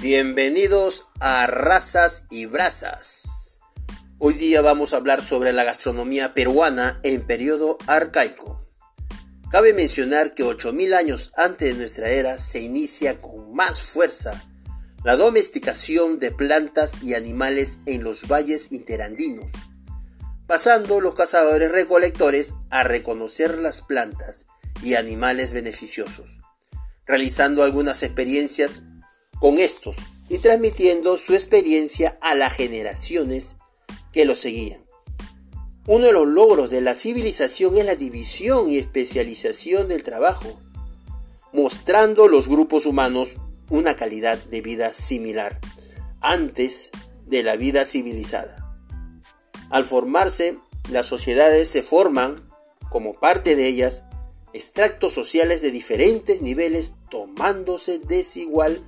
Bienvenidos a Razas y Brasas. Hoy día vamos a hablar sobre la gastronomía peruana en periodo arcaico. Cabe mencionar que 8000 años antes de nuestra era se inicia con más fuerza la domesticación de plantas y animales en los valles interandinos, pasando los cazadores recolectores a reconocer las plantas y animales beneficiosos, realizando algunas experiencias con estos y transmitiendo su experiencia a las generaciones que lo seguían. Uno de los logros de la civilización es la división y especialización del trabajo, mostrando los grupos humanos una calidad de vida similar antes de la vida civilizada. Al formarse, las sociedades se forman, como parte de ellas, extractos sociales de diferentes niveles tomándose desigual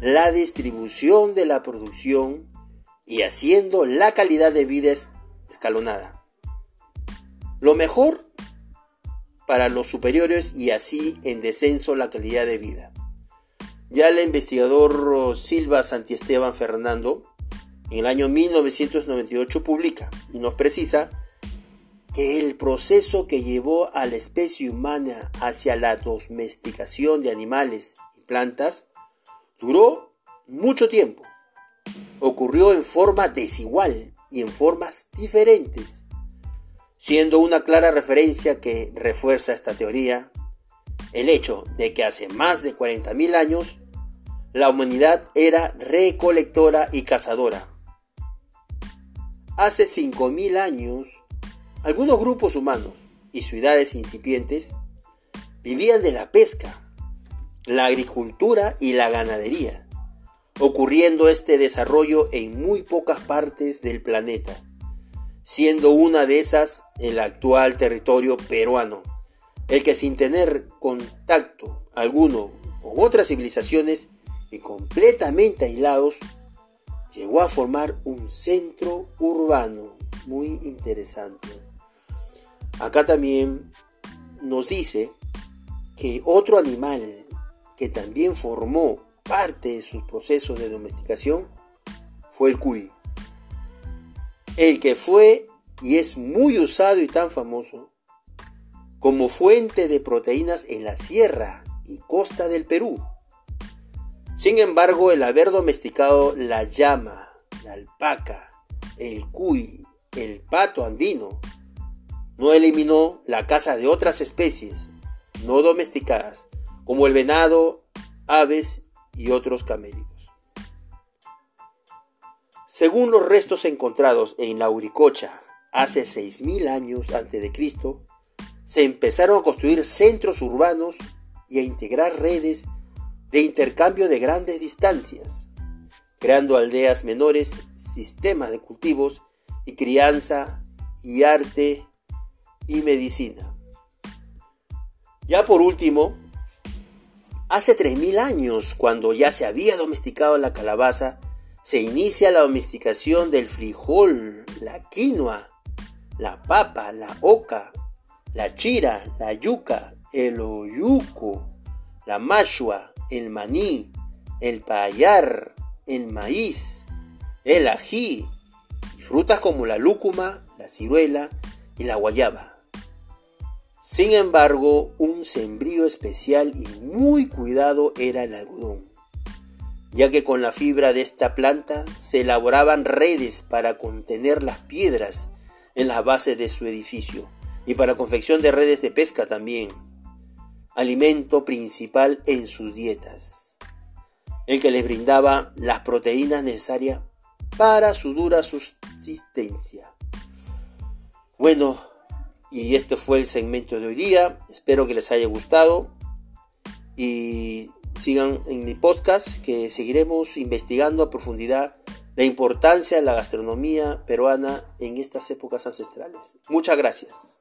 la distribución de la producción y haciendo la calidad de vida escalonada. Lo mejor para los superiores y así en descenso la calidad de vida. Ya el investigador Silva Santiesteban Fernando en el año 1998 publica y nos precisa que el proceso que llevó a la especie humana hacia la domesticación de animales y plantas Duró mucho tiempo. Ocurrió en forma desigual y en formas diferentes, siendo una clara referencia que refuerza esta teoría el hecho de que hace más de 40.000 años la humanidad era recolectora y cazadora. Hace 5.000 años, algunos grupos humanos y ciudades incipientes vivían de la pesca la agricultura y la ganadería, ocurriendo este desarrollo en muy pocas partes del planeta, siendo una de esas el actual territorio peruano, el que sin tener contacto alguno con otras civilizaciones y completamente aislados, llegó a formar un centro urbano muy interesante. Acá también nos dice que otro animal que también formó parte de sus procesos de domesticación fue el cuy. El que fue y es muy usado y tan famoso como fuente de proteínas en la sierra y costa del Perú. Sin embargo, el haber domesticado la llama, la alpaca, el cuy, el pato andino, no eliminó la caza de otras especies no domesticadas como el venado, aves y otros camélidos. Según los restos encontrados en la Uricocha hace 6.000 años antes de Cristo, se empezaron a construir centros urbanos y a integrar redes de intercambio de grandes distancias, creando aldeas menores, sistemas de cultivos y crianza y arte y medicina. Ya por último, Hace 3.000 años, cuando ya se había domesticado la calabaza, se inicia la domesticación del frijol, la quinoa, la papa, la oca, la chira, la yuca, el oyuco, la mashua, el maní, el payar, el maíz, el ají, y frutas como la lúcuma, la ciruela y la guayaba. Sin embargo, un sembrío especial y muy cuidado era el algodón, ya que con la fibra de esta planta se elaboraban redes para contener las piedras en las bases de su edificio y para confección de redes de pesca también, alimento principal en sus dietas, el que les brindaba las proteínas necesarias para su dura subsistencia. Bueno, y este fue el segmento de hoy día. Espero que les haya gustado. Y sigan en mi podcast que seguiremos investigando a profundidad la importancia de la gastronomía peruana en estas épocas ancestrales. Muchas gracias.